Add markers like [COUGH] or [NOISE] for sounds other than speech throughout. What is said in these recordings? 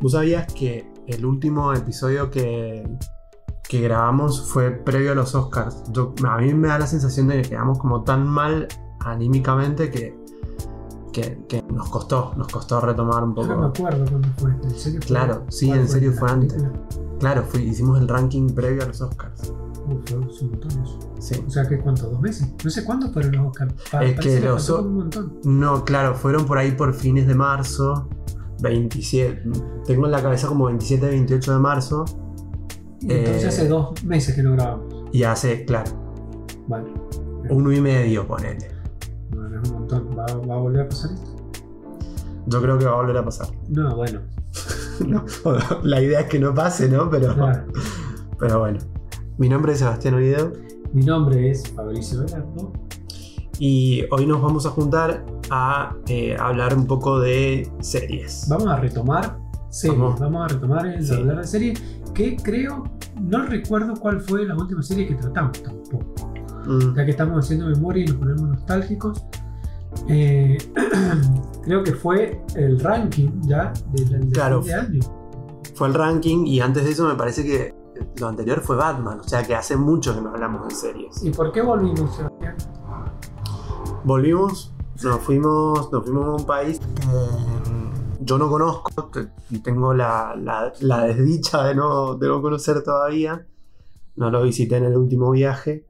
¿Vos sabías que el último episodio que, que grabamos fue previo a los Oscars? Yo- a mí me da la sensación de que quedamos como tan mal anímicamente que, que, que nos costó, nos costó retomar un Yo no me poco. acuerdo cuándo fue. ¿En serio fue? Claro, sí, ¿Cuál en serio fue antes. película? Claro, fui- hicimos el ranking previo a los Oscars. Uf, hace un montón eso. Sí. O sea, que ¿cuánto? ¿Dos meses? No sé cuándo fueron los Oscars. Pa- Es que los un montón. No, claro, fueron por ahí por fines de marzo. 27. Tengo en la cabeza como 27, 28 de marzo. Entonces Eh, hace dos meses que no grabamos. Y hace, claro, Vale. uno y medio, ponele. Bueno, es un montón. ¿Va, va a volver a pasar esto? Yo creo que va a volver a pasar. No, bueno. [LAUGHS] No, la idea es que no pase, ¿no? Pero, Claro. pero bueno. Mi nombre es Sebastián Oviedo Mi nombre es Fabricio Velardo. y hoy nos vamos a juntar a eh, hablar un poco de series. Vamos a retomar series. Vamos. Vamos, a retomar el Sí. hablar de series. Que creo, no recuerdo cuál fue la última serie que tratamos tampoco. Mm, Ya que estamos haciendo memoria y nos ponemos nostálgicos. eh, [CLEARS THROAT] creo que fue el ranking ya del, del Claro. fin de año. Fue el ranking y antes de eso me parece que lo anterior fue Batman. O sea que hace mucho que no hablamos de series. ¿Y por qué volvimos, Sebastián? Volvimos, nos fuimos, nos fuimos a un país que mm, yo no conozco, te- tengo la, la- la desdicha de no, de no conocer todavía. No lo visité en el último viaje,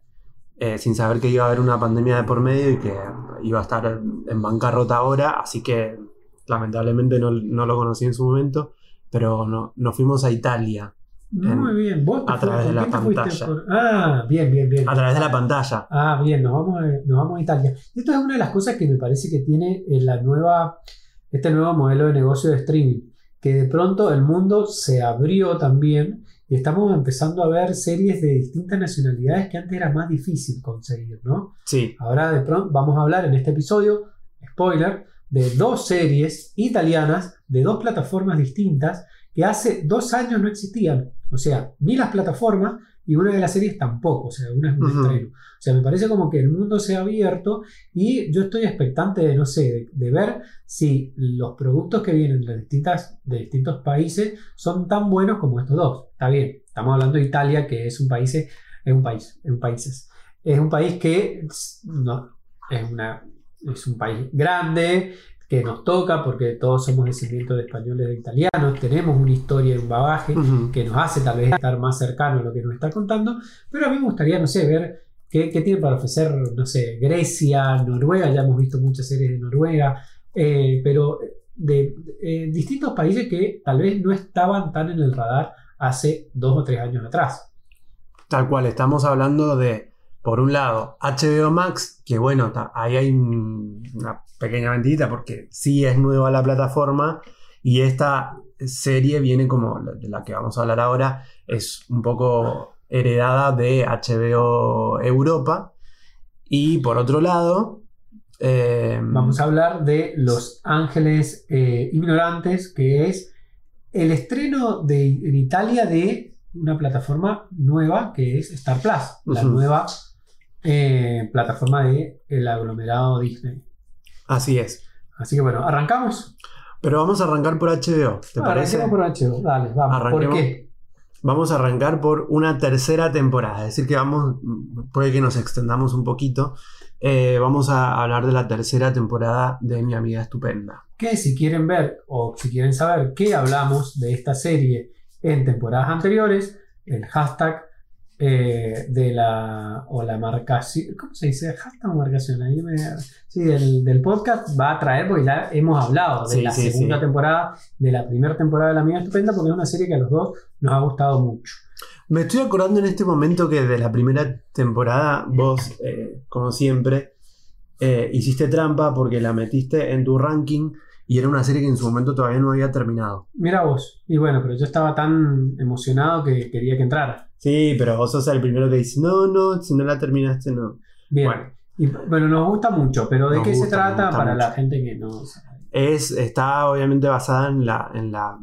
eh, sin saber que iba a haber una pandemia de por medio y que iba a estar en bancarrota ahora, así que lamentablemente no, no lo conocí en su momento, pero no, nos fuimos a Italia Muy bien. ¿Vos te a través de la pantalla. por- Ah, bien, bien, bien. a través de la pantalla. Ah, bien, nos vamos, a, nos vamos a Italia. Esto es una de las cosas que me parece que tiene eh, la nueva, este nuevo modelo de negocio de streaming, que de pronto el mundo se abrió también y estamos empezando a ver series de distintas nacionalidades que antes era más difícil conseguir, ¿no? Sí, Ahora de pronto vamos a hablar en este episodio, spoiler, de dos series italianas de dos plataformas distintas que hace dos años no existían. O sea, ni las plataformas y una de las series tampoco. O sea, una es un estreno. O sea, me parece como que el mundo se ha abierto y yo estoy expectante de, no sé, de, de ver si los productos que vienen de, distintas, de distintos países son tan buenos como estos dos. Está bien, estamos hablando de Italia, que es un país, es un país, es un países. Es un país que no, es, una, es un país grande, que nos toca porque todos somos descendientes de españoles e italianos, tenemos una historia y un bagaje que nos hace tal vez estar más cercano a lo que nos está contando, pero a mí me gustaría, no sé, ver qué, qué tiene para ofrecer, no sé, Grecia, Noruega, ya hemos visto muchas series de Noruega, eh, pero de, de- eh, distintos países que tal vez no estaban tan en el radar hace dos o tres años atrás. Tal cual, estamos hablando de, por un lado, HBO Max, que bueno, ta- ahí hay un- una pequeña mentira porque sí es nueva la plataforma y esta serie viene como la- de la que vamos a hablar ahora, es un poco heredada de HBO Europa. Y por otro lado, eh, Vamos a hablar de Los Ángeles eh, Ignorantes, que es el estreno de, en Italia de una plataforma nueva que es Star Plus, la nueva eh, plataforma de el aglomerado Disney. así es. Así que bueno, arrancamos. Pero vamos a arrancar por HBO, ¿te parece? Arranquemos por HBO. Dale, vamos. ¿Por qué? Vamos a arrancar por una tercera temporada, es decir, que vamos, puede que nos extendamos un poquito. Eh, vamos a hablar de la tercera temporada de Mi Amiga Estupenda. Que si quieren ver o si quieren saber qué hablamos de esta serie en temporadas anteriores, el hashtag eh, de la o la marcación, ¿cómo se dice? Hashtag marcación, ahí me, sí, del, del podcast va a traer porque ya hemos hablado de Sí, la sí, segunda sí. temporada, de la primera temporada de La Amiga Estupenda, porque es una serie que a los dos nos ha gustado mucho. Me estoy acordando en este momento que de la primera temporada vos, eh, como siempre, eh, hiciste trampa porque la metiste en tu ranking y era una serie que en su momento todavía no había terminado. Mira vos, y bueno, pero yo estaba tan emocionado que quería que entrara. Sí, pero vos sos el primero que dice, no, no, si no la terminaste, no. Bien. Bueno. Y, bueno, nos gusta mucho, pero ¿de qué se gusta, trata para la gente que no sabe? Es, está obviamente basada en la, en la,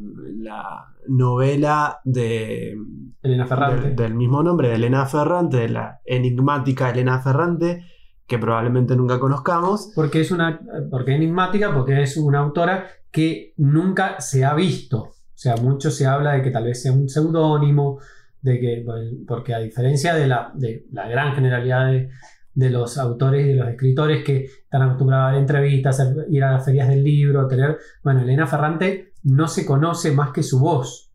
novela de, Elena Ferrante. del, del mismo nombre, de Elena Ferrante, de la enigmática Elena Ferrante, que probablemente nunca conozcamos. Porque es una. Porque enigmática, porque es una autora que nunca se ha visto. O sea, mucho se habla de que tal vez sea un seudónimo, de que, porque a diferencia de la, de la gran generalidad de, los autores y de los escritores que están acostumbrados a dar entrevistas, ir a las ferias del libro, tener... Bueno, Elena Ferrante no se conoce más que su voz.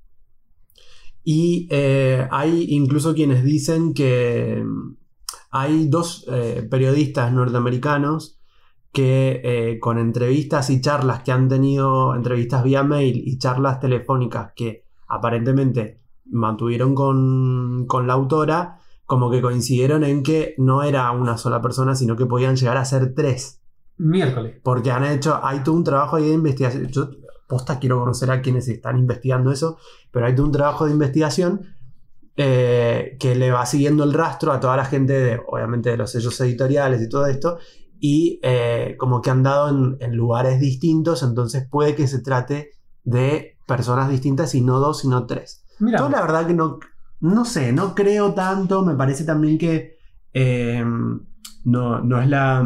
Y eh, hay incluso quienes dicen que hay dos eh, periodistas norteamericanos que eh, con entrevistas y charlas que han tenido, entrevistas vía mail y charlas telefónicas que aparentemente mantuvieron con, con la autora, como que coincidieron en que no era una sola persona, sino que podían llegar a ser tres. Miércoles. Porque han hecho, hay todo un trabajo ahí de investigación. Yo, posta, quiero conocer a quienes están investigando eso, pero hay todo un trabajo de investigación eh, que le va siguiendo el rastro a toda la gente, de, obviamente, de los sellos editoriales y todo esto, y eh, como que han dado en, en lugares distintos, entonces puede que se trate de personas distintas y no dos, sino tres. Mira, Yo la verdad que no, no sé, no creo tanto, me parece también que eh, no, no es la...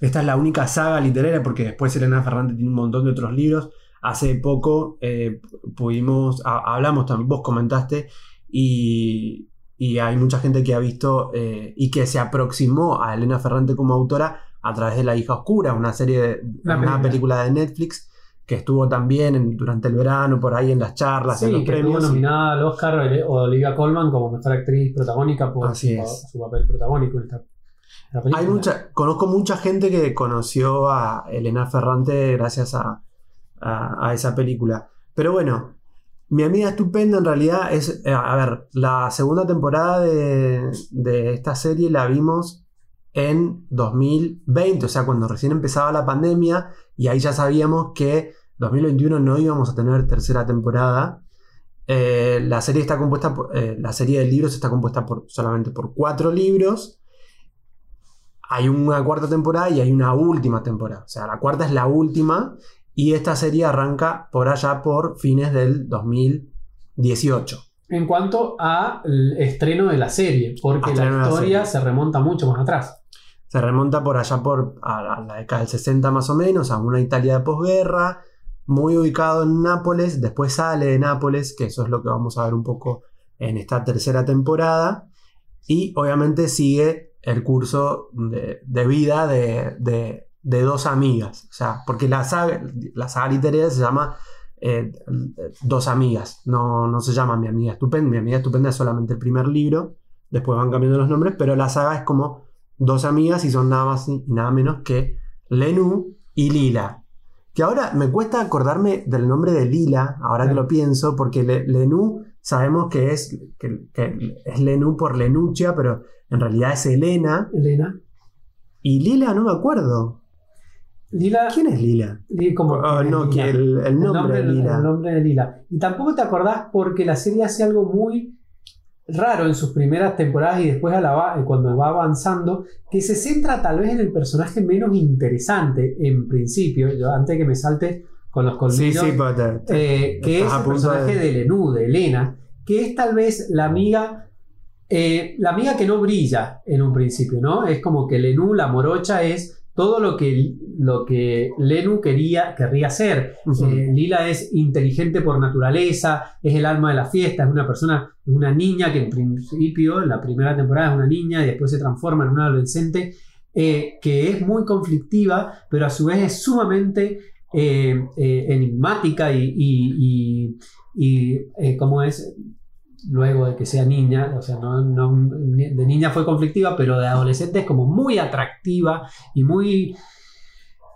Esta es la única saga literaria porque después Elena Ferrante tiene un montón de otros libros. Hace poco eh, pudimos, a- hablamos también, vos comentaste y, y hay mucha gente que ha visto eh, y que se aproximó a Elena Ferrante como autora a través de La hija oscura, una serie, de, Una película de Netflix que estuvo también en- durante el verano por ahí en las charlas, en sí, los que estuvo premios. nominada al Oscar Ole- Olivia Colman como mejor actriz protagónica por Así su, es. su papel protagónico en esta, esta película. Hay mucha, conozco mucha gente que conoció a Elena Ferrante gracias a, a- a esa película. Pero bueno, mi amiga estupenda en realidad es, eh, a ver, la segunda temporada de, de esta serie la vimos en 2020, o sea, cuando recién empezaba la pandemia y ahí ya sabíamos que 2021 no íbamos a tener tercera temporada. Eh, la serie está compuesta por, eh, la serie de libros está compuesta por, solamente por cuatro libros hay una cuarta temporada y hay una última temporada. O sea, la cuarta es la última y esta serie arranca por allá por fines del 2018. En cuanto al estreno de la serie, porque la historia se remonta mucho más atrás. Se remonta por allá por a la, década del 60 más o menos, a una Italia de posguerra, muy ubicado en Nápoles, después sale de Nápoles, que eso es lo que vamos a ver un poco en esta tercera temporada, y obviamente sigue el curso de, vida de, de- de dos amigas, o sea, porque la saga, la saga literaria se llama eh, Dos amigas, no, no se llama Mi amiga estupenda, Mi amiga estupenda es solamente el primer libro, después van cambiando los nombres, pero la saga es como dos amigas y son nada más y nada menos que Lenú y Lila. Que ahora me cuesta acordarme del nombre de Lila, ahora que lo pienso, porque Le- Lenú sabemos que es, que, que es Lenú por Lenucha, pero en realidad es Elena. Elena. Y Lila no me acuerdo. Lila. ¿Quién es Lila? Como Ah, no, Lila. que el, el nombre, de Lila. el nombre de Lila. Y tampoco te acordás porque la serie hace algo muy raro en sus primeras temporadas y después a la va- cuando va avanzando, que se centra tal vez en el personaje menos interesante en principio, yo, antes de que me salte con los colmillos, sí, pero te- te- eh, que es el personaje de- de... Lenú, de Elena, que es tal vez la amiga, eh, la amiga que no brilla en un principio, ¿no? Es como que Lenú, la morocha, es todo lo que, lo que Lenú quería, querría ser. Eh, Lila es inteligente por naturaleza, es el alma de la fiesta, es una persona, es una niña que en principio, en la primera temporada es una niña y después se transforma en una adolescente eh, que es muy conflictiva, pero a su vez es sumamente eh, enigmática y, y, y- y, ¿cómo es? Luego de que sea niña, o sea, no, no- de niña fue conflictiva, pero de adolescente es como muy atractiva y muy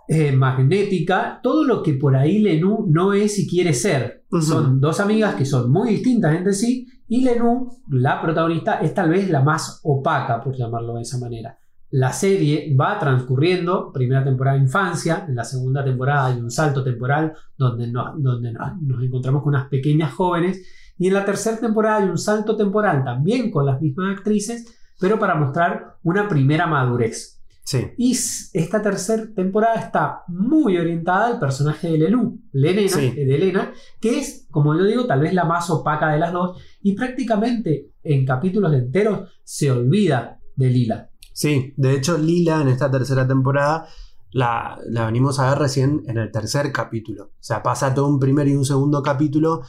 eh, magnética, todo lo que por ahí Lenú no es y quiere ser. Son dos amigas que son muy distintas entre sí y Lenú, la protagonista, es tal vez la más opaca, por llamarlo de esa manera. La serie va transcurriendo, primera temporada infancia, en la segunda temporada hay un salto temporal donde, nos, donde nos, nos encontramos con unas pequeñas jóvenes y en la tercera temporada hay un salto temporal también con las mismas actrices, pero para mostrar una primera madurez. Sí. Y esta tercera temporada está muy orientada al personaje de Lenú, Lenena, Sí. eh, de Elena, que es, como yo digo, tal vez la más opaca de las dos, y prácticamente en capítulos enteros se olvida de Lila. Sí, de hecho Lila en esta tercera temporada la, la venimos a ver recién en el tercer capítulo. O sea, pasa todo un primer y un segundo capítulo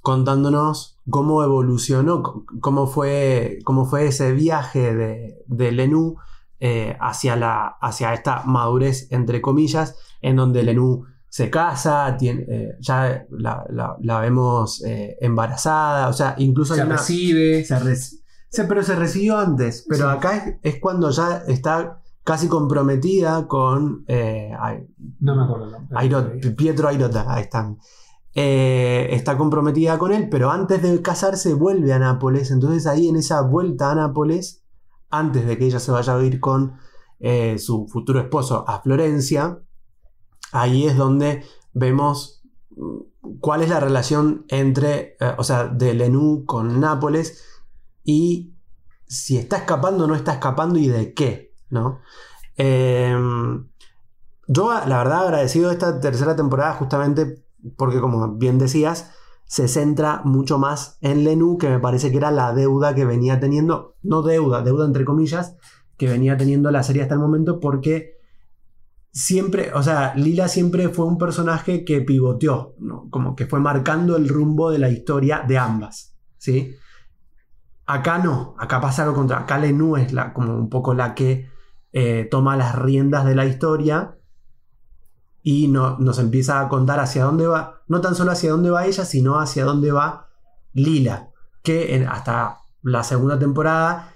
contándonos cómo evolucionó, cómo fue, cómo fue ese viaje de, de Lenú eh, hacia, la, hacia esta madurez, entre comillas, en donde Lenú se casa, tiene, eh, ya la, la- la vemos eh, embarazada, o sea, incluso Se hay una- recibe. se pero se recibió antes. Pero Sí. acá es, es cuando ya está casi comprometida con No me acuerdo. Airo- Pietro Airota. Ahí están. Eh, está comprometida con él, pero antes de casarse vuelve a Nápoles. Entonces ahí en esa vuelta a Nápoles, antes de que ella se vaya a vivir con eh, su futuro esposo a Florencia, ahí es donde vemos mm, cuál es la relación entre, eh, o sea, de Lenú con Nápoles y si está escapando o no está escapando y de qué, ¿no? Eh, yo, la verdad, agradecido de esta tercera temporada justamente porque, como bien decías, se centra mucho más en Lenú, que me parece que era la deuda que venía teniendo, no deuda, deuda entre comillas, que venía teniendo la serie hasta el momento porque siempre, o sea, Lila siempre fue un personaje que pivoteó, ¿no? como que fue marcando el rumbo de la historia de ambas, ¿sí? Acá no, acá pasa lo contrario, acá Lenú es la, como un poco la que eh, toma las riendas de la historia y no- nos empieza a contar hacia dónde va, no tan solo hacia dónde va ella, sino hacia dónde va Lila, que en- hasta la segunda temporada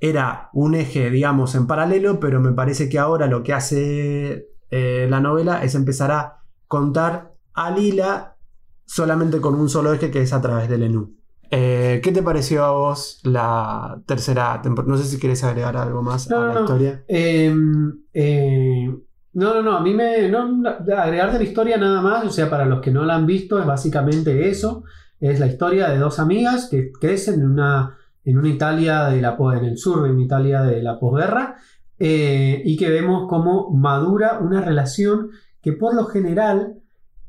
era un eje, digamos, en paralelo, pero me parece que ahora lo que hace eh, la novela es empezar a contar a Lila solamente con un solo eje que es a través del Lenú. Eh, ¿Qué te pareció a vos la tercera temporada? No sé si quieres agregar algo más No, a la no. historia. Eh, eh, no, no, no, a mí me... No, la historia nada más, o sea, para los que no la han visto, es básicamente eso. Es la historia de dos amigas que crecen en una, en una Italia de la, en el sur de una Italia de la posguerra eh, y que vemos cómo madura una relación que por lo general,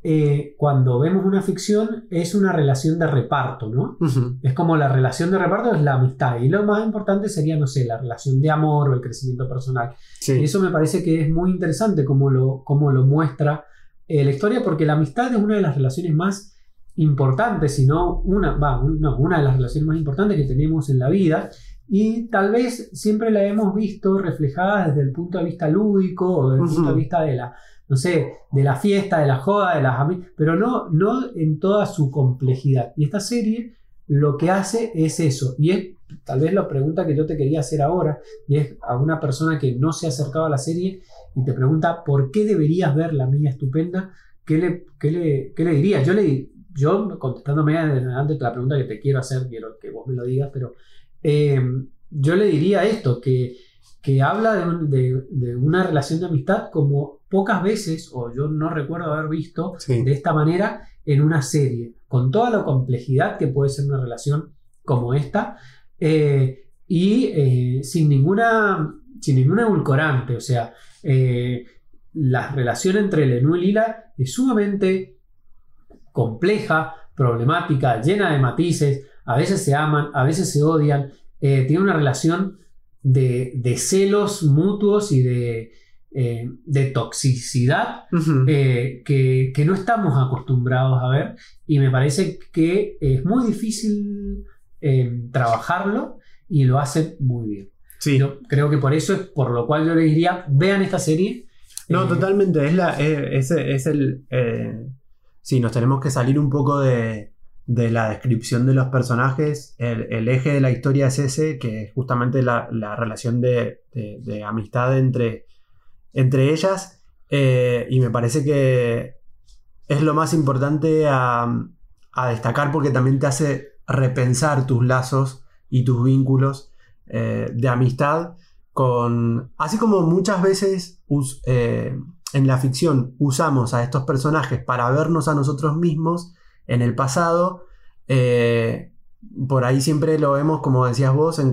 eh, cuando vemos una ficción, es una relación de reparto, ¿no? Es como la relación de reparto es la amistad. Y lo más importante sería, no sé, la relación de amor o el crecimiento personal. Sí. Y eso me parece que es muy interesante como lo, cómo lo muestra eh, la historia, porque la amistad es una de las relaciones más importantes, si no una, va, un- no, una de las relaciones más importantes que tenemos en la vida. Y tal vez siempre la hemos visto reflejada desde el punto de vista lúdico o desde el punto de vista de la, no sé, de la fiesta, de la joda, de las ami- pero no, no en toda su complejidad. Y esta serie lo que hace es eso. Y es tal vez la pregunta que yo te quería hacer ahora, y es a una persona que no se ha acercado a la serie y te pregunta por qué deberías ver La Mía Estupenda, ¿qué le, qué le, qué le dirías? Yo, le, yo contestándome antes la pregunta que te quiero hacer, quiero que vos me lo digas, pero eh, yo le diría esto, que, que habla de- de una relación de amistad como pocas veces, o yo no recuerdo haber visto Sí. de esta manera en una serie, con toda la complejidad que puede ser una relación como esta, eh, y eh, sin ninguna sin ningún edulcorante, o sea, eh, la relación entre Lenú y Lila es sumamente compleja, problemática, llena de matices, a veces se aman, a veces se odian, tiene una relación de, de celos mutuos y de, eh, de toxicidad eh, que, que no estamos acostumbrados a ver y me parece que es muy difícil eh, trabajarlo y lo hace muy bien. Sí. Yo creo que por eso es por lo cual yo les diría, vean esta serie. No, totalmente. Es, la, es, es- el. sí, nos tenemos que salir un poco de, de la descripción de los personajes. El, el eje de la historia es ese, que es justamente la, la relación de, de- de amistad entre, entre ellas. Eh, y me parece que es lo más importante a, destacar porque también te hace repensar tus lazos y tus vínculos eh, de amistad con... Así como muchas veces us- eh, en la ficción usamos a estos personajes para vernos a nosotros mismos en el pasado, por ahí siempre lo vemos, como decías vos, en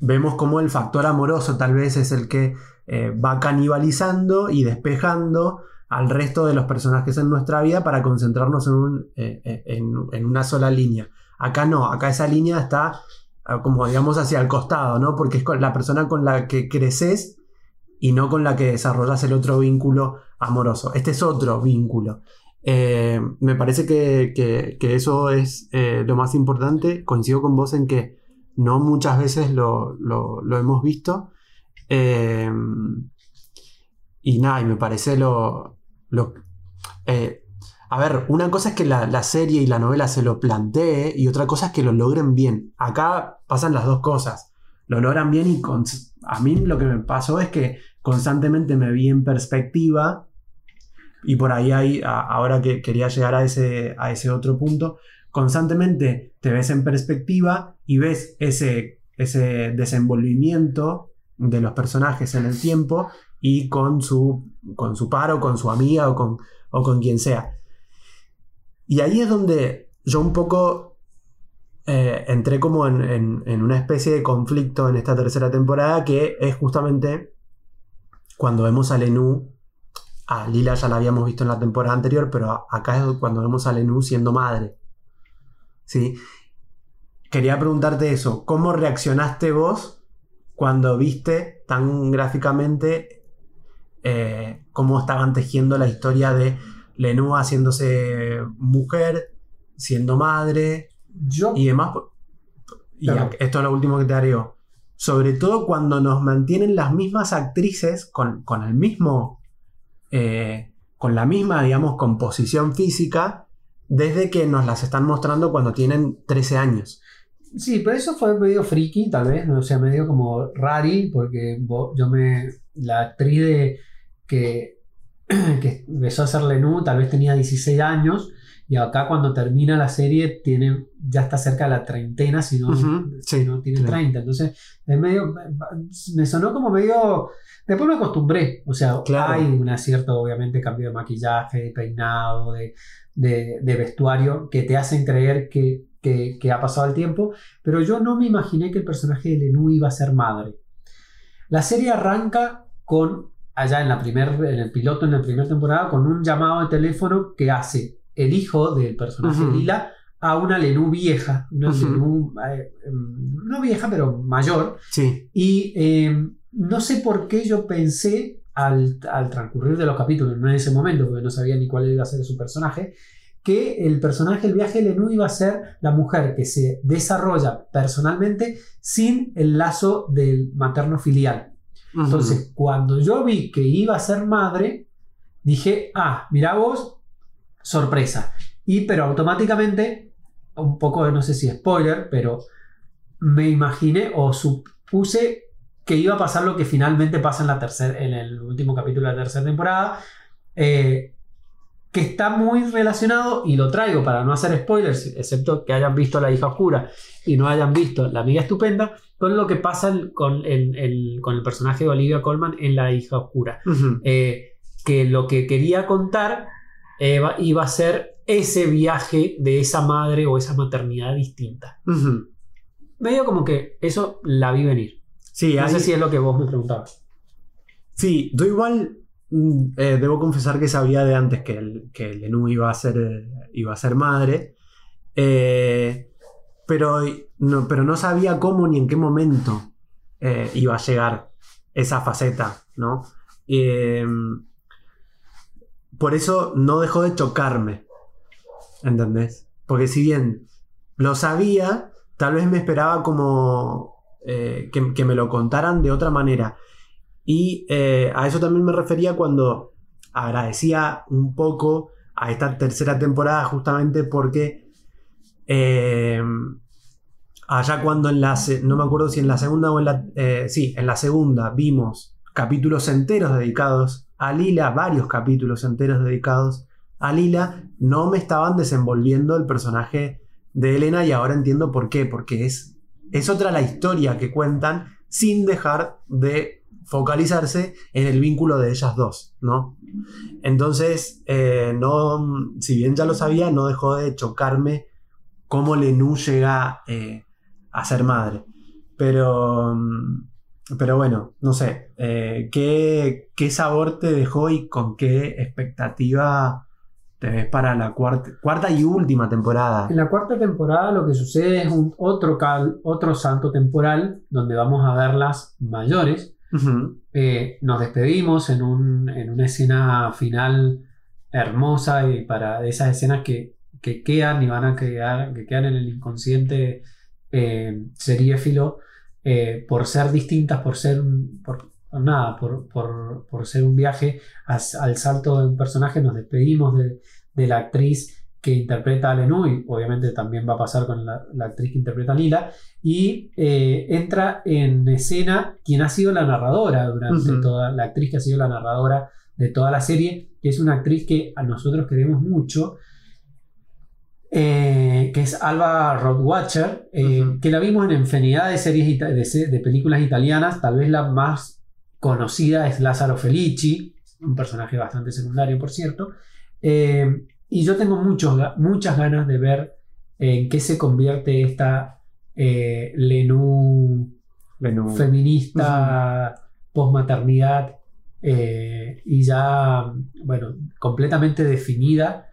vemos como el factor amoroso tal vez es el que eh, va canibalizando y despejando al resto de los personajes en nuestra vida para concentrarnos en, un- eh, eh, en- una sola línea. Acá no, acá esa línea está ah, como digamos hacia el costado, ¿no? Porque es la persona con la que creces y no con la que desarrollas el otro vínculo amoroso. Este es otro vínculo. Me parece que, eso es lo más importante. Coincido con vos en que no muchas veces lo, hemos visto. Eh, y nada, y me parece lo... a ver, una cosa es que la, serie y la novela se lo plantee y otra cosa es que lo logren bien. Acá pasan las dos cosas. Lo logran bien y a mí lo que me pasó es que constantemente me vi en perspectiva y por ahí hay, ahora que quería llegar a ese, a ese otro punto, constantemente te ves en perspectiva y ves ese, ese desenvolvimiento de los personajes en el tiempo y con su, con su par o con su amiga o con, o con quien sea. Y ahí es donde yo un poco eh, entré como en, en, una especie de conflicto en esta tercera temporada que es justamente cuando vemos a Lenú a Lila ya la habíamos visto en la temporada anterior, pero acá es cuando vemos a Lenú siendo madre. ¿Sí? Quería preguntarte eso, ¿cómo reaccionaste vos cuando viste tan gráficamente eh, cómo estaban tejiendo la historia de Lenú haciéndose mujer, siendo madre Yo, y demás? Y esto es lo último que te haré. Sobre todo cuando nos mantienen las mismas actrices con, con el mismo eh, con la misma, digamos, composición física desde que nos las están mostrando cuando tienen 13 años. Sí, pero eso fue medio friki, tal vez, ¿no? o sea, medio como rari, porque yo me. La actriz de, que, [CLEARS THROAT] que empezó a hacer Lenú tal vez tenía 16 años, y acá cuando termina la serie tiene, ya está cerca de la treintena, si no, no tiene 30. Entonces, es medio. Me sonó como medio Después me acostumbré, o sea, hay un cierto, obviamente, cambio de maquillaje, de peinado, de, de, vestuario que te hacen creer que, que, ha pasado el tiempo, pero yo no me imaginé que el personaje de Lenú iba a ser madre. La serie arranca con, allá en, la primer, en el piloto, en la primera temporada, con un llamado de teléfono que hace el hijo del personaje de Lila a una Lenú vieja, una Lenú, eh, em, no vieja, pero mayor. Sí. Y em, no sé por qué yo pensé al, transcurrir de los capítulos, no en ese momento, porque no sabía ni cuál iba a ser su personaje, que el personaje del viaje de Lenú iba a ser la mujer que se desarrolla personalmente sin el lazo del materno filial. Entonces, cuando yo vi que iba a ser madre, dije, ah, mira vos, sorpresa. Y pero automáticamente, un poco, no sé si spoiler, pero me imaginé o supuse que iba a pasar lo que finalmente pasa en, la tercera en el último capítulo de la tercera temporada, eh, que está muy relacionado, y lo traigo para no hacer spoilers, excepto que hayan visto La hija oscura y no hayan visto La amiga estupenda, con lo que pasa con el, con el personaje de Olivia Colman en La hija oscura. Eh, que lo que quería contar iba a ser ese viaje de esa madre o esa maternidad distinta. Medio como que eso la vi venir. Sí, no sé si es lo que vos me preguntabas. Sí, yo igual mm, eh, debo confesar que sabía de antes que, el, que Lenú iba a ser, iba a ser madre. Eh, pero, no, pero no sabía cómo ni en qué momento eh, iba a llegar esa faceta, ¿no? Por eso no dejó de chocarme. ¿Entendés? Porque si bien lo sabía, tal vez me esperaba como eh, que, me lo contaran de otra manera. Y eh, a eso también me refería cuando agradecía un poco a esta tercera temporada justamente porque eh, allá cuando en la no me acuerdo si en la segunda o en la sí en la segunda vimos capítulos enteros dedicados a Lila varios capítulos enteros dedicados a Lila no me estaban desenvolviendo el personaje de Elena y ahora entiendo por qué porque es es otra la historia que cuentan sin dejar de focalizarse en el vínculo de ellas dos, ¿no? Entonces, eh, no, si bien ya lo sabía, no dejó de chocarme cómo Lenú llega eh, a ser madre. Pero, pero bueno, no sé, eh, ¿qué, ¿qué, sabor te dejó y con qué expectativa te para la cuarta, cuarta y última temporada. En la cuarta temporada lo que sucede es un otro, cal, otro santo temporal donde vamos a verlas mayores. Ujú. Eh, nos despedimos en, un- en una escena final hermosa y para esas escenas que, que quedan y van a quedar, que quedan en el inconsciente eh, seriéfilo eh, por ser distintas, por ser un- por, nada, por, por- por ser un viaje as- al salto de un personaje, nos despedimos de, de la actriz que interpreta a Lenú y obviamente también va a pasar con la, la actriz que interpreta a Lila y eh, entra en escena quien ha sido la narradora durante Ujú. toda la actriz que ha sido la narradora de toda la serie, que es una actriz que a nosotros queremos mucho, eh, que es Alba Rothwatcher, eh, que la vimos en infinidad de series de, películas italianas, tal vez la más conocida es Lázaro Felici, un personaje bastante secundario, por cierto, Eh, y yo tengo muchos, muchas ganas de ver en qué se convierte esta eh, Lenú Lenú. feminista, posmaternidad eh, y ya, bueno, completamente definida,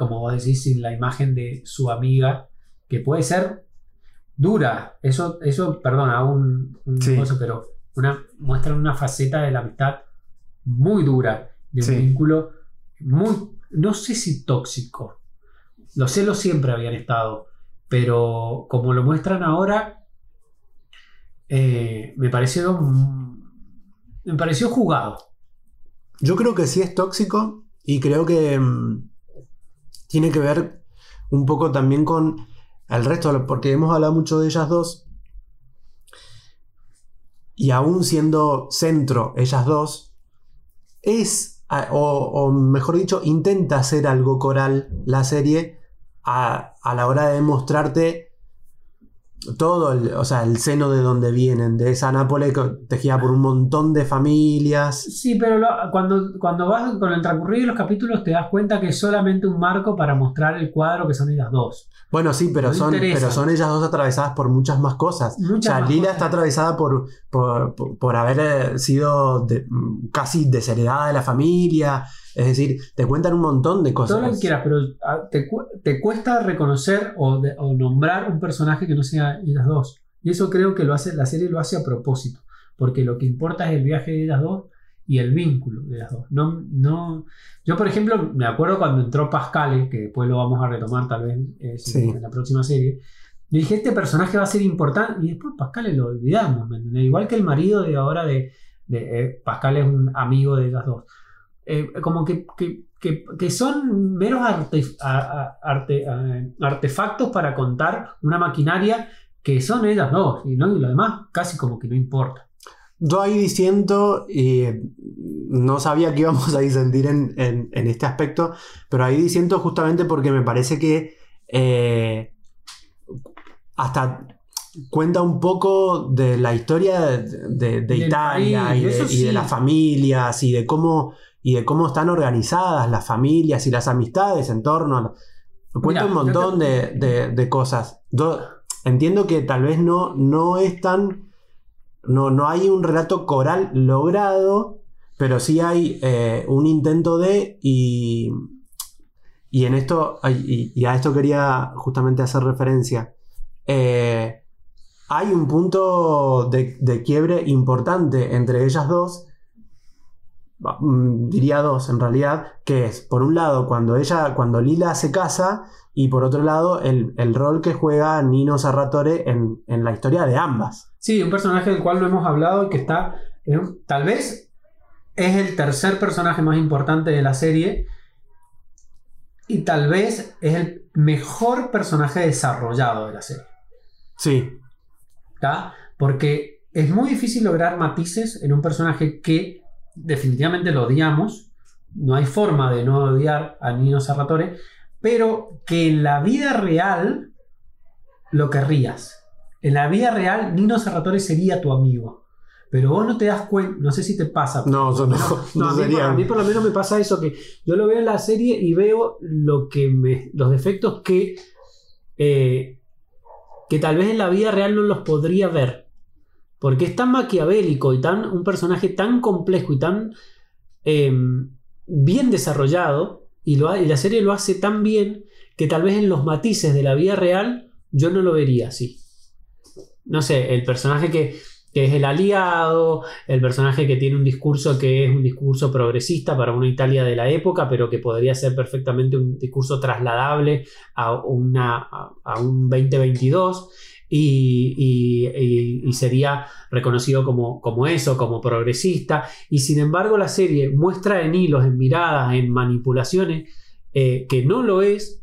como vos decís, sin la imagen de su amiga, que puede ser dura. Eso, eso perdona, un, un Sí. pero una, muestra una faceta de la amistad muy dura, de un Sí. vínculo muy, no sé si tóxico. Los celos siempre habían estado, pero como lo muestran ahora, eh, me pareció me pareció jugado. Yo creo que sí es tóxico y creo que mm, tiene que ver un poco también con el resto, porque hemos hablado mucho de ellas dos. Y aún siendo centro ellas dos, es, o mejor dicho, intenta hacer algo coral la serie a, a la hora de mostrarte todo, el, o sea, el seno de donde vienen, de esa Nápoles tejida por un montón de familias. Sí, pero lo- cuando, cuando vas con el transcurrir de los capítulos te das cuenta que es solamente un marco para mostrar el cuadro que son ellas dos. Bueno, sí, pero No son, pero son ellas dos atravesadas por muchas más cosas. Muchas o sea, más Lila cosas. está atravesada por, por, por- por haber eh, sido de- mm, casi desheredada de la familia. Es decir, te cuentan un montón de cosas. Todo lo que quieras, pero ah, te, cu- te cuesta reconocer o, de- o nombrar un personaje que no sea ellas dos. Y eso creo que lo hace, la serie lo hace a propósito. Porque lo que importa es el viaje de ellas dos y el vínculo de ellas dos. No, no, yo, por ejemplo, me acuerdo cuando entró Pascale, que después lo vamos a retomar tal vez eh, Sí. en la próxima serie. Yo dije, este personaje va a ser importante. Y después Pascale lo olvidamos. Igual que el marido de ahora de, de eh, Pascal es un amigo de ellas dos. Eh, como que, que, que- que son meros arte- a- a- arte- eh, artefactos para contar una maquinaria que son ellas dos. Y, ¿no? y lo demás casi como que no importa. Yo ahí diciendo, y no sabía que íbamos a disentir en, en- en este aspecto, pero ahí diciendo justamente porque me parece que eh, hasta cuenta un poco de la historia de, de- Italia país, y, de, las familias y de cómo y de cómo están organizadas las familias y las amistades en torno a... Cuenta un montón te- de, de- de cosas. Yo entiendo que tal vez no, no es tan... No, no hay un relato coral logrado, pero sí hay eh, un intento de... Y, y en esto, y, y a esto quería justamente hacer referencia. Eh, hay un punto de, de quiebre importante entre ellas dos, diría dos en realidad, que es, por un lado, cuando ella, cuando Lila se casa, y por otro lado, el, el rol que juega Nino Sarratore en, en la historia de ambas. Sí, un personaje del cual no hemos hablado y que está. tal vez es el tercer personaje más importante de la serie. Y tal vez es el mejor personaje desarrollado de la serie. Sí, ¿tá? Porque es muy difícil lograr matices en un personaje que definitivamente lo odiamos. No hay forma de no odiar a Nino Sarratore, pero que en la vida real lo querrías. En la vida real, Nino Sarratore sería tu amigo. Pero vos no te das cuenta, no sé si te pasa. no, eso no, No, no a, mí, a mí por lo menos me pasa eso, que yo lo veo en la serie y veo lo que me, los defectos que, eh, que tal vez en la vida real no los podría ver. Porque es tan maquiavélico y tan, un personaje tan complejo y tan eh, bien desarrollado, y, la serie lo hace tan bien, que tal vez en los matices de la vida real yo no lo vería así. No sé, el personaje que, es el aliado, el personaje que tiene un discurso que es un discurso progresista para una Italia de la época, pero que podría ser perfectamente un discurso trasladable a, a un 2022 y, sería reconocido como, como, eso, como progresista. Y sin embargo la serie muestra en hilos, en miradas, en manipulaciones, eh, que no lo es.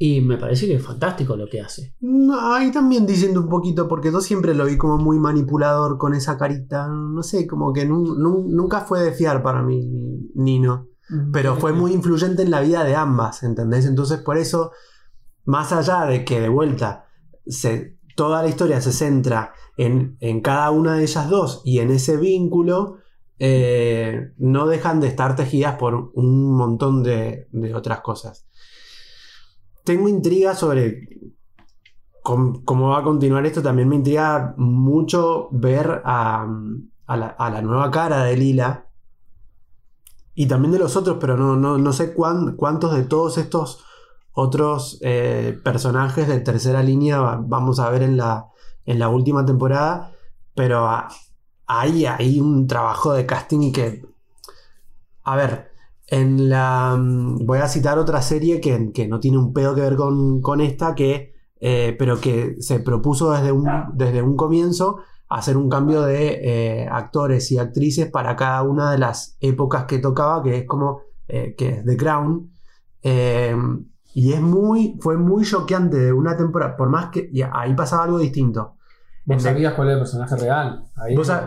Y me parece que es fantástico lo que hace. Ahí también diciendo un poquito, porque yo siempre lo vi como muy manipulador con esa carita. No sé, como que nunca fue de fiar para mí, Nino. Pero fue muy influyente en la vida de ambas, ¿entendés? Entonces por eso, más allá de que de vuelta se, toda la historia se centra en, cada una de ellas dos y en ese vínculo, eh, no dejan de estar tejidas por un montón de, otras cosas. Tengo intriga sobre cómo, va a continuar esto. También me intriga mucho ver a, la, nueva cara de Lila. Y también de los otros, pero no, no, sé cuántos de todos estos otros eh, personajes de tercera línea vamos a ver en la, en la última temporada, pero hay, hay un trabajo de casting que... A ver, en la... Mm, voy a citar otra serie que, no tiene un pedo que ver con, esta, que, eh, pero que se propuso desde un, desde un comienzo hacer un cambio de eh, actores y actrices para cada una de las épocas que tocaba, que es como que The Crown. Y es muy, fue muy choqueante de una temporada, por más que ahí pasaba algo distinto. ¿Vos sabías cuál es el personaje real?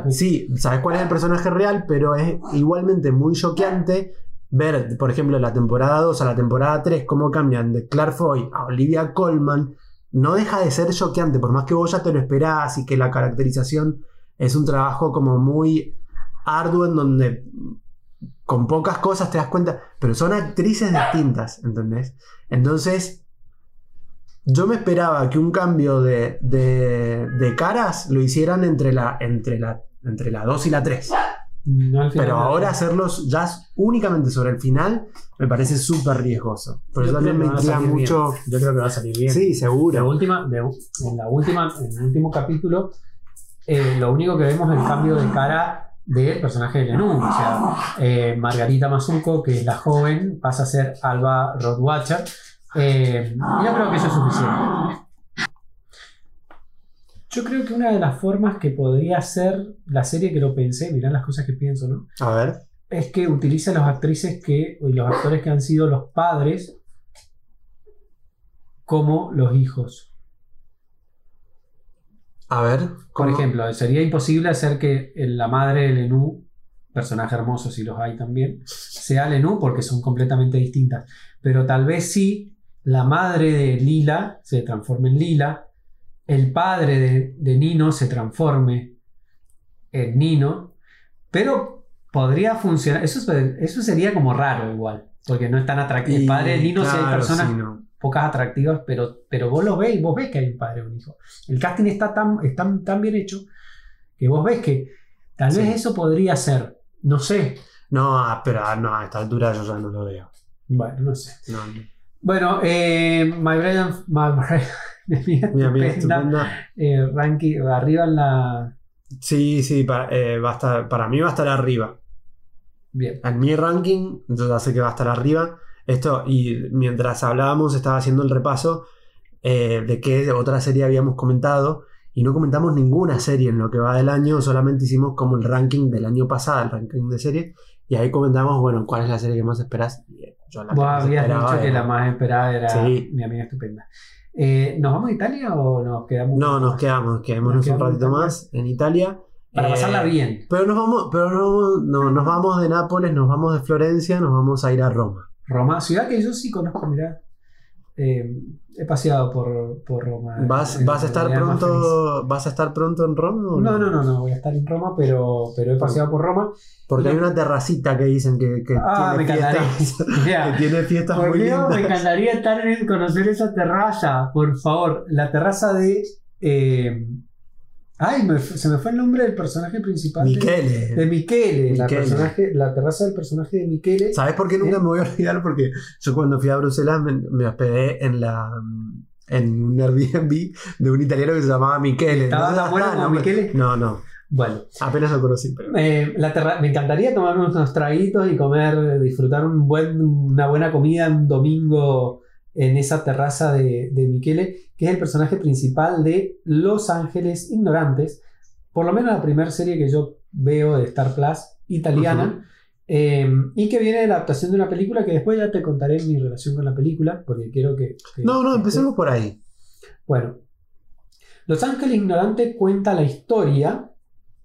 sí, sabes cuál es el personaje real, pero es igualmente muy choqueante ver, por ejemplo, la temporada 2 a la temporada 3, cómo cambian de Claire Foy a Olivia Colman. No deja de ser choqueante, por más que vos ya te lo esperás y que la caracterización es un trabajo como muy arduo en donde con pocas cosas te das cuenta, pero son actrices distintas, ¿entendés? Entonces, yo me esperaba que un cambio de, de, caras lo hicieran entre la, entre, la, entre la 2 y la 3. pero ahora hacerlos ya únicamente sobre el final me parece súper riesgoso. Pero yo también me intriga mucho. Yo creo que va a salir bien. Sí, seguro. La última, en la última, en el último capítulo, eh, lo único que vemos es el cambio de cara del personaje de Lenú. O sea, eh, Margarita Mazuco, que es la joven, pasa a ser Alba Rodwatcher. Eh, yo creo que eso es suficiente. Yo creo que una de las formas que podría ser la serie que lo pensé, mirá las cosas que pienso, ¿no? A ver. Es que utiliza a los actrices que, y los actores que han sido los padres como los hijos. A ver. Por ejemplo, sería imposible hacer que la madre de Lenú, personaje hermoso si los hay también, sea Lenú porque son completamente distintas. Pero tal vez sí la madre de Lila se transforme en Lila, el padre de, Nino se transforme en Nino, pero podría funcionar. Eso, eso sería como raro igual, porque no es tan atractivo. El padre de Nino claro, personas pocas atractivas, pero, pero vos lo ves y vos ves que hay un padre y un hijo. El casting está tan, tan bien hecho que vos ves que tal vez eso podría ser, no sé. No, ah, pero ah, no, a esta altura yo ya no lo veo. Bueno, no sé. Bueno, eh, My Brian, My Brian, [LAUGHS] eh, ranking, arriba en la... Sí, sí, para, eh, va a estar, para mí va a estar arriba. Bien. En mi ranking, yo ya sé que va a estar arriba. Esto, y mientras hablábamos, estaba haciendo el repaso eh, de qué otra serie habíamos comentado. Y no comentamos ninguna serie en lo que va del año, solamente hicimos como el ranking del año pasado, el ranking de series. Y ahí comentamos, bueno, cuál es la serie que más esperás. Yo la Vos habías dicho que la más esperada era mi amiga estupenda. Eh, ¿Nos vamos a Italia o nos quedamos? No, nos quedamos, quedémonos un ratito más en Italia. Para pasarla eh, bien. Pero nos vamos, pero no, nos vamos de Nápoles, nos vamos de Florencia, nos vamos a ir a Roma. Roma, ciudad que yo sí conozco, mirá. Eh, he paseado por, por Roma. ¿Vas, vas a estar pronto ¿Vas a estar pronto en Roma? no? no, no, no, voy a estar en Roma, pero, pero he paseado por Roma. Porque hay una terracita que dicen que, que ah, tiene, fiestas, [LAUGHS] que tiene fiestas muy lindas. Me encantaría estar en, conocer esa terraza, por favor. La terraza de eh, Ay, se me fue el nombre del personaje principal. Michele. De, Michele, La, personaje, la terraza del personaje de Michele. ¿Sabes por qué nunca ¿Eh? me voy a olvidar? Porque yo cuando fui a Bruselas me, hospedé en la en un Airbnb de un italiano que se llamaba Michele. ¿Estaba tan bueno como Michele? No, no. Bueno, Apenas lo conocí, pero. eh, la me encantaría tomar unos traguitos y comer, disfrutar un buen, una buena comida un domingo en esa terraza de, de Michele, que es el personaje principal de Los Ángeles Ignorantes, por lo menos la primera serie que yo veo de Star Plus italiana, eh, y que viene de la adaptación de una película que después ya te contaré mi relación con la película, porque quiero que... que- No, no, que- empecemos por ahí. bueno, Los Ángeles Ignorantes cuenta la historia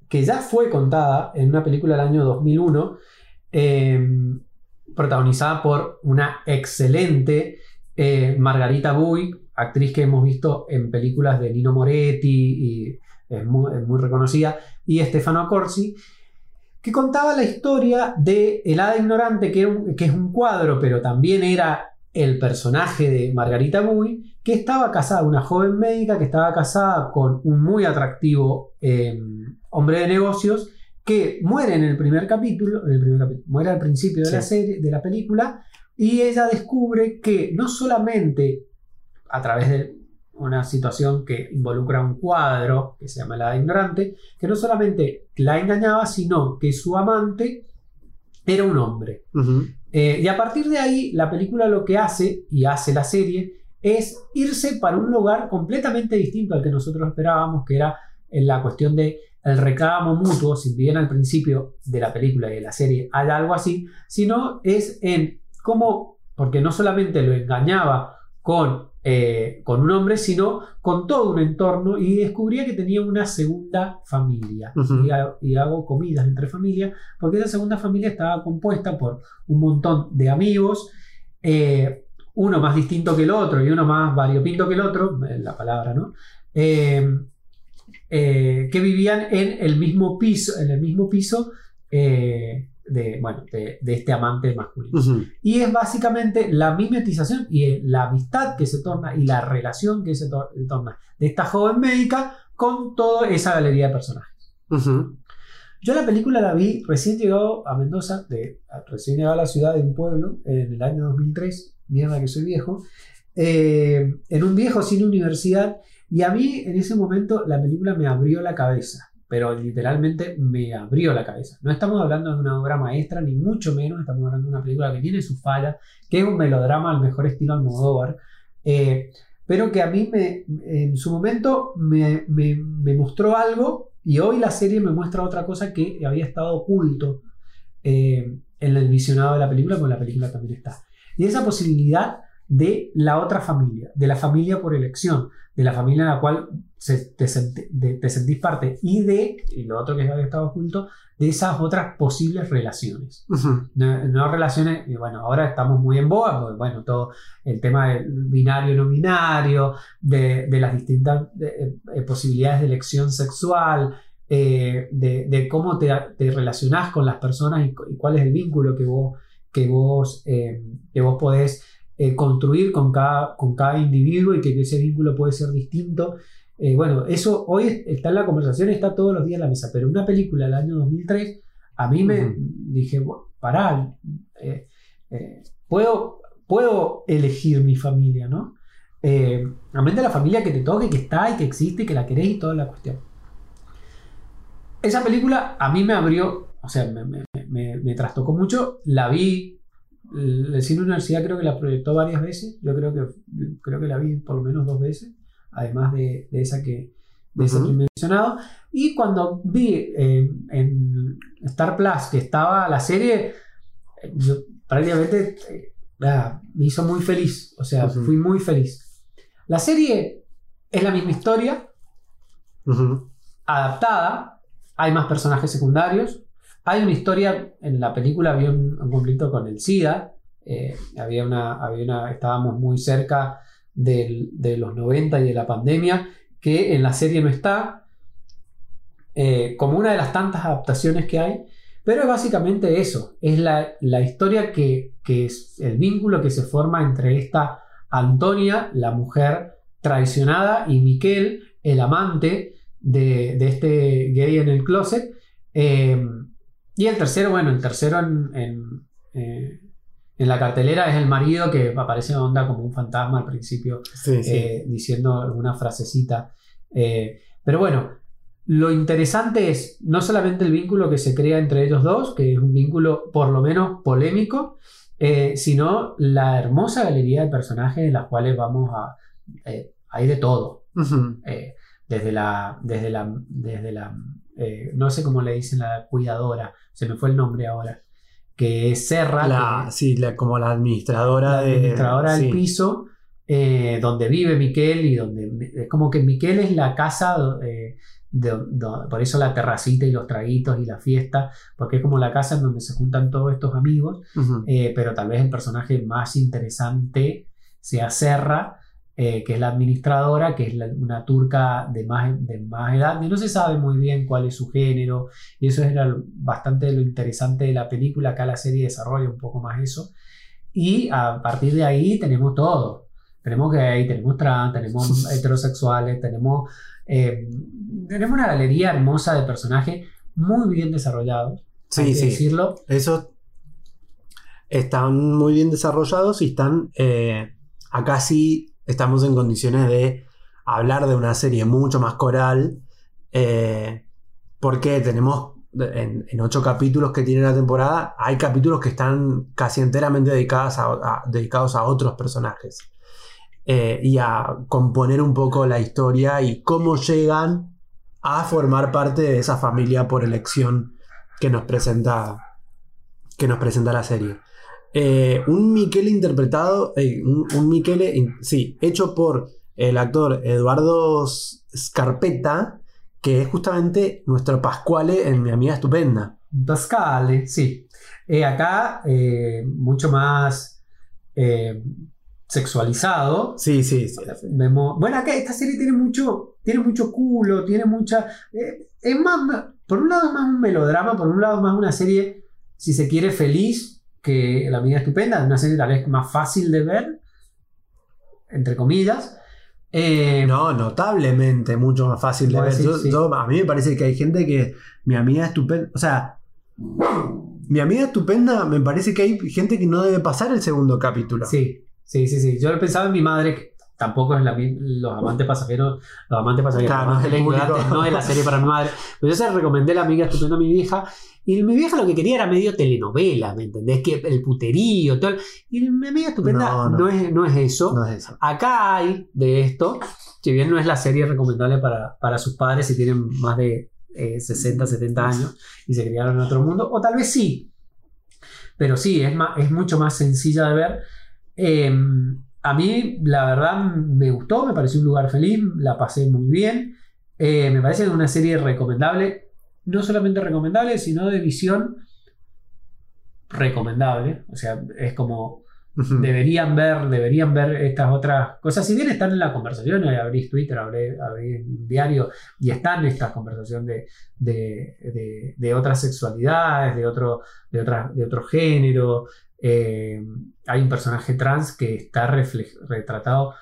que ya fue contada en una película del año 2001, eh, protagonizada por una excelente eh, Margarita Bui, actriz que hemos visto en películas de Nino Moretti y es muy, es muy reconocida, y Stefano Accorsi, que contaba la historia de El Hada Ignorante, que, era un- que es un cuadro, pero también era el personaje de Margarita Bui, que estaba casada, una joven médica que estaba casada con un muy atractivo eh, hombre de negocios, que muere en el primer capítulo, en el primer capítulo, muere al principio de la serie, de la película, y ella descubre que no solamente a través de una situación que involucra un cuadro que se llama La Ignorante, que no solamente la engañaba, sino que su amante era un hombre. Eh, y a partir de ahí, la película lo que hace, y hace la serie, es irse para un lugar completamente distinto al que nosotros esperábamos, que era en la cuestión de el reclamo mutuo, si bien al principio de la película y de la serie hay algo así, sino es en cómo, porque no solamente lo engañaba con, eh, con un hombre, sino con todo un entorno y descubría que tenía una segunda familia. Y, ha- y hago comidas entre familias, porque esa segunda familia estaba compuesta por un montón de amigos, eh, uno más distinto que el otro y uno más variopinto que el otro, eh, la palabra, ¿no? Eh, eh, que vivían en el mismo piso, en el mismo piso eh, de, bueno, de, de este amante masculino. Y es básicamente la mimetización y la amistad que se torna y la relación que se tor- torna de esta joven médica con toda esa galería de personajes. Yo la película la vi recién llegado a Mendoza, de, recién llegado a la ciudad de un pueblo en el año 2003, mierda que soy viejo, eh, en un viejo cine universidad y a mí en ese momento la película me abrió la cabeza, pero literalmente me abrió la cabeza. No estamos hablando de una obra maestra, ni mucho menos, estamos hablando de una película que tiene sus fallas, que es un melodrama al mejor estilo Almodóvar, eh, pero que a mí me, en su momento me, me- mostró algo y hoy la serie me muestra otra cosa que había estado oculto eh, en el visionado de la película, porque la película también está. Y esa posibilidad de la otra familia, de la familia por elección, de la familia en la cual se- te, sentís parte y de, y lo otro que había estado oculto, de esas otras posibles relaciones. No, no relaciones, y bueno, ahora estamos muy en boga, porque bueno, todo el tema del binario y no binario, de, de las distintas de, eh, posibilidades de elección sexual, eh, de, cómo te, te relacionás con las personas y cuál es el vínculo que vos, que vos, eh, que vos podés eh, construir con cada, con cada individuo y que ese vínculo puede ser distinto. Eh, bueno, eso hoy está en la conversación, está todos los días en la mesa, pero una película del año 2003, a mí me dije, "Bueno, pará, eh, eh, puedo, puedo elegir mi familia, ¿no? Eh, realmente la familia que te toque, que está y que existe y que la querés y toda la cuestión. Esa película a mí me abrió, o sea, me, me- me- me trastocó mucho, la vi, el cine universidad creo que la proyectó varias veces, yo creo que, creo que la vi por lo menos dos veces, además de, de esa que, de ese Ujú. primer mencionado, y cuando vi eh, en Star Plus que estaba la serie, eh, yo prácticamente eh, nada, me hizo muy feliz, o sea, fui muy feliz. La serie es la misma historia, adaptada, hay más personajes secundarios, hay una historia, en la película había un, conflicto con el SIDA, eh, había una, había una, estábamos muy cerca de los 90 y de la pandemia, que en la serie no está, eh, como una de las tantas adaptaciones que hay, pero es básicamente eso, es la, la historia que, que es el vínculo que se forma entre esta Antonia, la mujer traicionada, y Miquel, el amante de, de este gay en el closet. eh, y el tercero, bueno, el tercero en, en, eh, en la cartelera es el marido que aparece en onda como un fantasma al principio Sí, sí. eh, diciendo alguna frasecita. Eh, pero bueno, lo interesante es no solamente el vínculo que se crea entre ellos dos, que es un vínculo por lo menos polémico, eh, sino la hermosa galería de personajes en las cuales vamos a... Eh, hay de todo. Ujú. Eh, desde la... Desde la, desde la eh, no sé cómo le dicen la cuidadora, se me fue el nombre ahora, que es Serra, La- que- sí, la- como la administradora la de. administradora del sí. piso, eh, donde vive Miquel y donde es como que Miquel es la casa, eh, de- por eso la terracita y los traguitos y la fiesta, porque es como la casa en donde se juntan todos estos amigos, eh, pero tal vez el personaje más interesante sea Serra, eh, que es la administradora, que es la- una turca de más, de más edad, y no se sabe muy bien cuál es su género, y eso era bastante lo interesante de la película, acá la serie desarrolla un poco más eso, y a partir de ahí tenemos todo. Tenemos gay, tenemos trans, tenemos [LAUGHS] heterosexuales, tenemos, eh, tenemos una galería hermosa de personajes muy bien desarrollados. hay Sí, que sí. decirlo. Esos están muy bien desarrollados y están. eh, acá sí estamos en condiciones de hablar de una serie mucho más coral. eh, porque tenemos. En, ocho capítulos que tiene la temporada, hay capítulos que están casi enteramente dedicados a, a- dedicados a otros personajes. Eh, y a componer un poco la historia y cómo llegan a formar parte de esa familia por elección que nos presenta que nos presenta la serie. Eh, un Michele interpretado, eh, un, un Michele, in- sí, hecho por el actor Eduardo Scarpetta, que es justamente nuestro Pascuale en Mi Amiga Estupenda. Pascale, sí. Eh, acá mucho más sexualizado. Sí, sí, sí. Vemos, bueno, acá esta serie tiene mucho, tiene mucho culo, tiene mucha... es más, por un lado es más un melodrama, por un lado más una serie, si se quiere, feliz que La Amiga Estupenda, una serie tal vez más fácil de ver, entre comillas. Eh, No, notablemente mucho más fácil de ver. decís, Yo- sí. yo- a mí me parece que hay gente que mi amiga estupenda, o sea, mi amiga estupenda, me parece que hay gente que no debe pasar el segundo capítulo. Sí, sí, sí, sí. Yo lo pensaba en mi madre, que tampoco es la, los amantes pasajeros, los amantes pasajeros, Claro, no es el no es la serie para mi madre. Pero yo se recomendé la amiga estupenda a mi vieja. Y mi vieja lo que quería era medio telenovela, ¿me entendés? Que el puterío, todo. el- Y mi amiga estupenda No, no, no. es, no es eso. No es eso. Acá hay de esto, si bien no es la serie recomendable para, para sus padres si tienen más de eh, 60, 70 años y se criaron en otro mundo, o tal vez sí, pero sí, es, más, es mucho más sencilla de ver. Eh, a mí, la verdad, me gustó, me pareció un lugar feliz, la pasé muy bien. Eh, me parece una serie recomendable, no solamente recomendable, sino de visión recomendable. O sea, es como deberían ver, deberían ver estas otras cosas. Si bien están en la conversación, eh, abrís Twitter, abrís, abrís un diario y están estas conversaciones de, de, de- de otras sexualidades, de otro, de otra- de otro género. Eh, hay un personaje trans que está retratado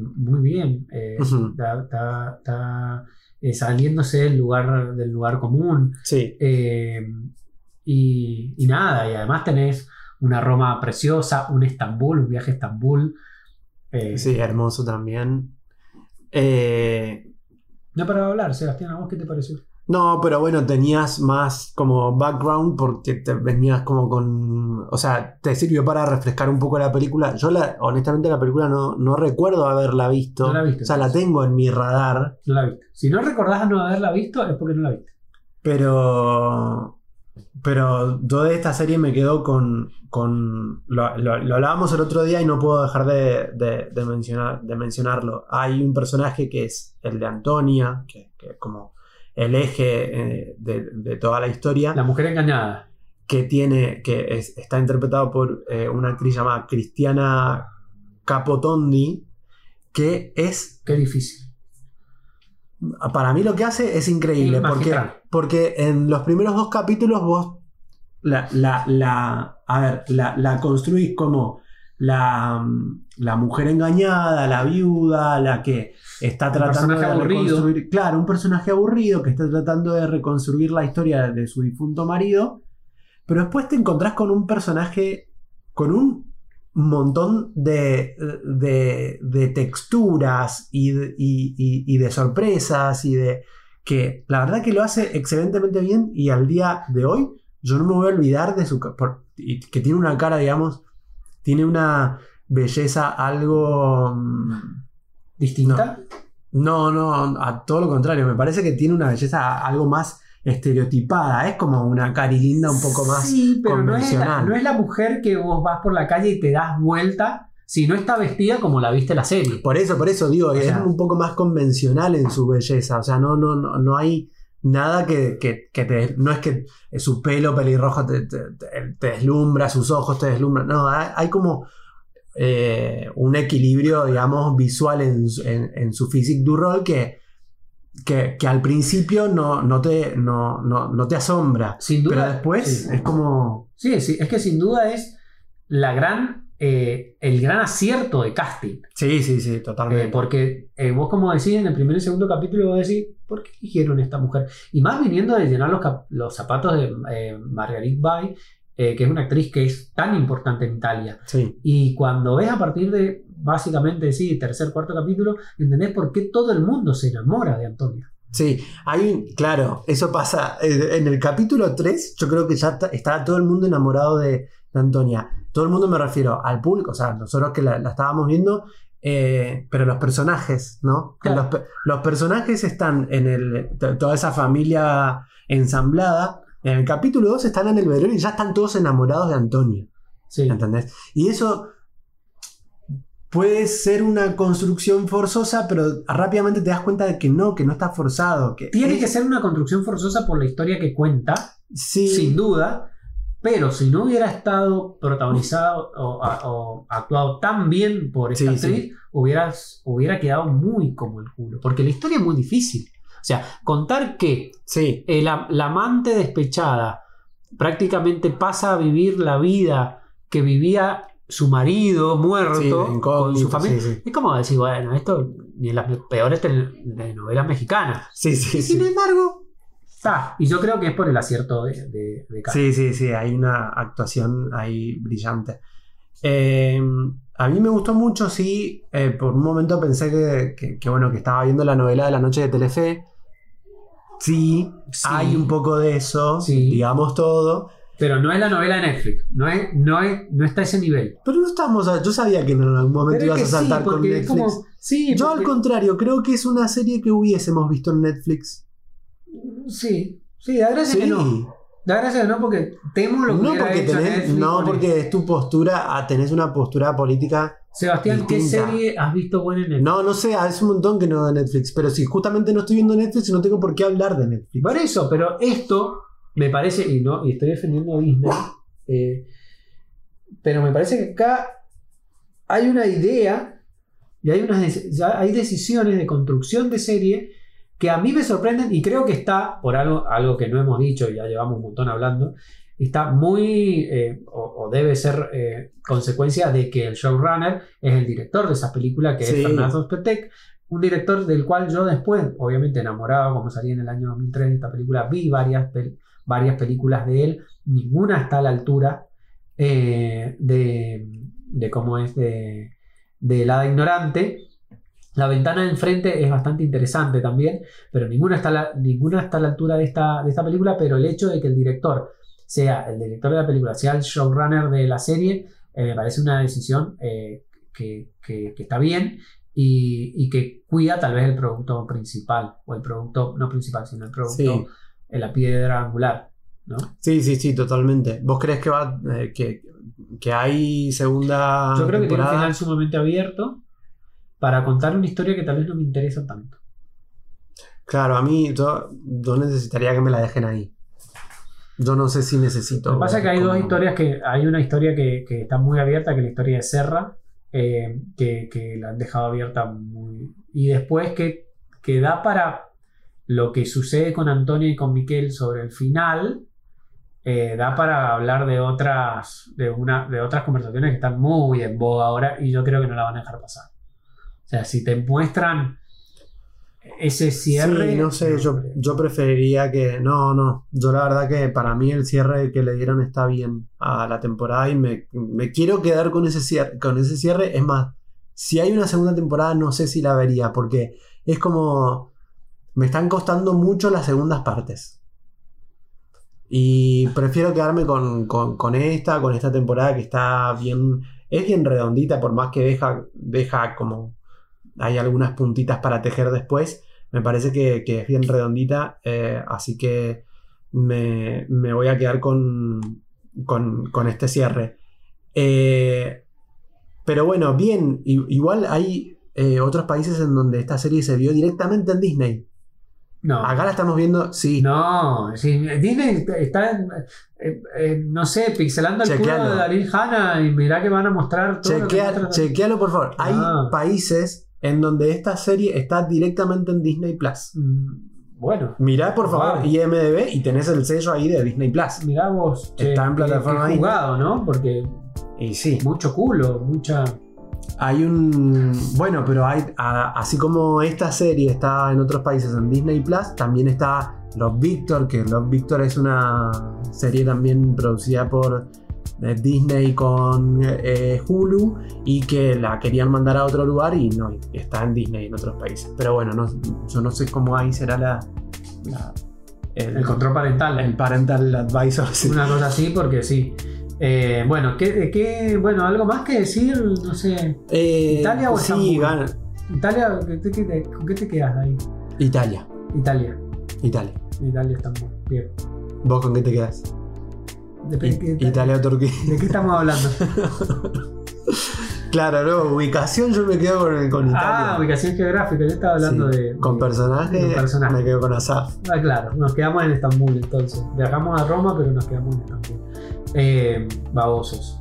muy bien. eh, Ujú. está, está- está, eh, saliéndose del lugar, del lugar común. Sí. Eh, y, y nada, y además tenés una Roma preciosa, un Estambul, un viaje a Estambul. Eh, Sí, hermoso también. No de hablar, Sebastián, ¿a vos qué te pareció? No, pero bueno, tenías más como background porque te venías como con. O sea, te sirvió para refrescar un poco la película. Yo, la, honestamente, la película no, no recuerdo haberla visto. No la viste, o sea, la tengo en mi radar, No la viste. Si no recordás no haberla visto, es porque no la viste. pero. Pero yo de esta serie me quedo con. con lo, lo- lo hablábamos el otro día y no puedo dejar de, de- de mencionar, de mencionarlo. Hay un personaje que es el de Antonia, que, que es como el eje eh, de, de toda la historia. La mujer engañada. que tiene, que es- está interpretado por eh, una actriz llamada Cristiana Capotondi, que es, Qué difícil. para mí lo que hace es increíble, porque, porque en los primeros dos capítulos vos la, la, la- a ver, la, la construís como la, la mujer engañada, la viuda, la que está tratando de aburrido. reconstruir, claro, un personaje aburrido que está tratando de reconstruir la historia de su difunto marido, pero después te encontrás con un personaje con un montón de, de- de texturas y de, y- y- y de sorpresas y de que la verdad que lo hace excelentemente bien y al día de hoy yo no me voy a olvidar de su... por- y que tiene una cara, digamos, tiene una belleza algo... mm, ¿Distinta? No, no, a todo lo contrario, me parece que tiene una belleza algo más estereotipada, es como una carilinda un poco más... Sí, pero no es, la, convencional. no es la mujer que vos vas por la calle y te das vuelta si no está vestida como la viste en la serie. Por eso, por eso digo, O es un poco más convencional en su belleza. O sea, no, no, no, no hay nada que, que- que te. No es que su pelo pelirrojo te, te- te- deslumbra, sus ojos te deslumbran. No, hay, hay como eh, un equilibrio, digamos, visual en, en, en su physique du rol que, que, que al principio no, no, te, no, no, no te asombra. Sin duda. Pero después sí. es como. Sí, sí, es que sin duda es la gran, eh, el gran acierto de casting. Sí, sí, sí, Eh, totalmente. porque eh, vos, como decís en el primer y segundo capítulo, vos decís, ¿por qué eligieron esta mujer? Y más viniendo de llenar los, los zapatos de eh, Marguerite Bay, eh, que es una actriz que es tan importante en Italia. Sí. Y cuando ves a partir de, básicamente, sí, tercer, cuarto capítulo, entendés por qué todo el mundo se enamora de Antonia. Sí, un, claro, eso pasa. eh, En el capítulo 3, yo creo que ya está- estaba todo el mundo enamorado de, de Antonia. Todo el mundo me refiero al público, o sea, nosotros que la, la estábamos viendo, eh, pero los personajes, ¿no? Claro. Los, pe- los personajes están en el, to- toda esa familia ensamblada. En el capítulo 2 están en el velorio y ya están todos enamorados de Antonia. Sí. ¿Entendés? Y eso puede ser una construcción forzosa, pero rápidamente te das cuenta de que no, que no está forzado. Que Tiene es- que ser una construcción forzosa por la historia que cuenta, Sí, sin duda, pero si no hubiera estado protagonizado o, actuado tan bien por esta Sí, sí. actriz, hubieras- hubiera quedado muy como el culo, porque la historia es muy difícil. O sea, contar que sí, el la amante despechada prácticamente pasa a vivir la vida que vivía su marido sí, muerto con su familia. Sí, sí, Es como decir, bueno, esto ni en las peores tele- novelas mexicanas. sí, sí, sí. sin embargo, está. Y yo creo que es por el acierto de, de. Sí, sí, sí, hay una actuación ahí brillante. Eh, a mí me gustó mucho, sí, eh, por un momento pensé que, que- que, bueno, que estaba viendo la novela de la noche de Telefe. Sí, Sí. hay un poco de eso, Sí. digamos todo. Pero no es la novela de Netflix. No, es, no, es, no está a ese nivel. Pero no estamos, yo sabía que en algún momento Pero ibas a saltar sí, con Netflix. como- sí, Yo al contrario, creo que es una serie que hubiésemos visto en Netflix. Sí, sí, da gracia Sí. que no. Da gracia que no porque temo lo que No porque, hecho tenés- Netflix no porque es tu postura, ah, tenés una postura política. Sebastián, ¿qué serie has visto buena en Netflix? No, no sé, es un montón que no de Netflix. Pero si justamente no estoy viendo Netflix, no tengo por qué hablar de Netflix. Por eso, pero esto me parece, y no, y estoy defendiendo a Disney, eh, pero me parece que acá hay una idea y hay, unas, hay decisiones de construcción de serie que a mí me sorprenden y creo que está, por algo, algo que no hemos dicho y ya llevamos un montón hablando, está muy, eh, o, o debe ser eh, consecuencia de que el showrunner es el director de esa película, que Sí. es Fernando Spetek, un director del cual yo después, obviamente enamorado, como salí en el año 2003 de esta película, vi varias, pel- varias películas de él, ninguna está a la altura eh, de, de cómo es de, de El Hada Ignorante. La ventana de enfrente es bastante interesante también, pero ninguna está a la, ninguna está a la altura de esta, de esta película, pero el hecho de que el director sea el director de la película, sea el showrunner de la serie, eh, me parece una decisión eh, que, que- que está bien y, y que cuida tal vez el producto principal, o el producto, no principal, sino el producto, Sí. en la piedra angular, ¿no? Sí, sí, sí, totalmente. ¿Vos crees que va eh, que, que hay segunda Yo creo que tiene un temporada? final sumamente abierto para contar una historia que tal vez no me interesa tanto. Claro, a mí yo, yo necesitaría que me la dejen ahí. Yo no sé si necesito. Lo que pasa es que hay como- dos historias que. Hay una historia que, que está muy abierta, que es la historia de Serra, eh, que, que la han dejado abierta muy. Y después que, que da para lo que sucede con Antonio y con Miquel sobre el final. eh, da para hablar de otras. De, una, de otras conversaciones que están muy en boga ahora y yo creo que no la van a dejar pasar. O sea, si te muestran ese cierre. Sí, no sé, yo, yo preferiría que. No, no. Yo la verdad que para mí el cierre que le dieron está bien a la temporada y me, me quiero quedar con ese, cierre, con ese cierre. Es más, si hay una segunda temporada, no sé si la vería, porque es como. me están costando mucho las segundas partes. Y prefiero quedarme con, con- con esta, con esta temporada que está bien. Es bien redondita, por más que deja, deja como. Hay algunas puntitas para tejer después. Me parece que, que es bien redondita. eh, así que me, me voy a quedar con, con, con este cierre. Eh, pero bueno, bien. Igual hay eh, otros países en donde esta serie se vio directamente en Disney. No. Acá la estamos viendo, sí. No, sí, Disney está, eh, eh, no sé, pixelando el Chequealo. culo de Daryl Hannah y mirá que van a mostrar todo lo que Chequea- chequealo, por favor. Hay Ah. países en donde esta serie está directamente en Disney Plus. Mm, Bueno, Mirá, por favor, Wow. IMDB y tenés el sello ahí de Disney Plus. mirá vos. che, Está en plataforma ahí. jugado, ¿no? Porque Y sí. mucho culo, mucha. Hay un. Bueno, pero hay. a- así como esta serie está en otros países en Disney Plus, también está Love Victor, que Love Victor es una serie también producida por Disney con eh, Hulu y que la querían mandar a otro lugar y no, y está en Disney en otros países. Pero bueno, no, yo no sé cómo ahí será la. la- el, El control parental. el parental advisor. sí. Una cosa así, porque sí. Eh, bueno, ¿qué, qué- bueno, algo más que decir, no sé. Eh, ¿Italia o sí, gana. Italia, ¿qué te- qué te- ¿con qué te quedas ahí? Italia. Italia. Italia. Italia está muy bien. ¿Vos con qué te quedas? Depende I- de- Italia o Turquía. ¿De qué estamos hablando? [LAUGHS] Claro, no, ubicación yo me quedo con, con Italia. Ah, ubicación geográfica. Yo estaba hablando Sí, de. Con de- personaje, con personaje. me quedo con Asaf. Ah, claro, nos quedamos en Estambul entonces. Viajamos a Roma, pero nos quedamos en Estambul. Eh, babosos.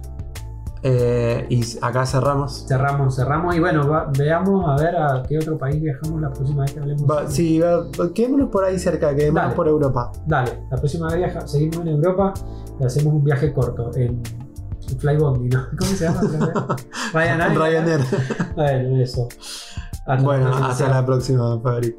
Eh, y acá cerramos. Cerramos, cerramos y bueno, va- veamos a ver a qué otro país viajamos la próxima vez que hablemos. Va- sí, va- quedémonos por ahí cerca, quedémonos Dale. por Europa. Dale, la próxima vez viaja, seguimos en Europa y hacemos un viaje corto en, Flybondi, ¿no? [LAUGHS] ¿Cómo se llama? [LAUGHS] Ryanair. Ryanair. Bueno, eso. Hasta Bueno, hasta la próxima, Fabri.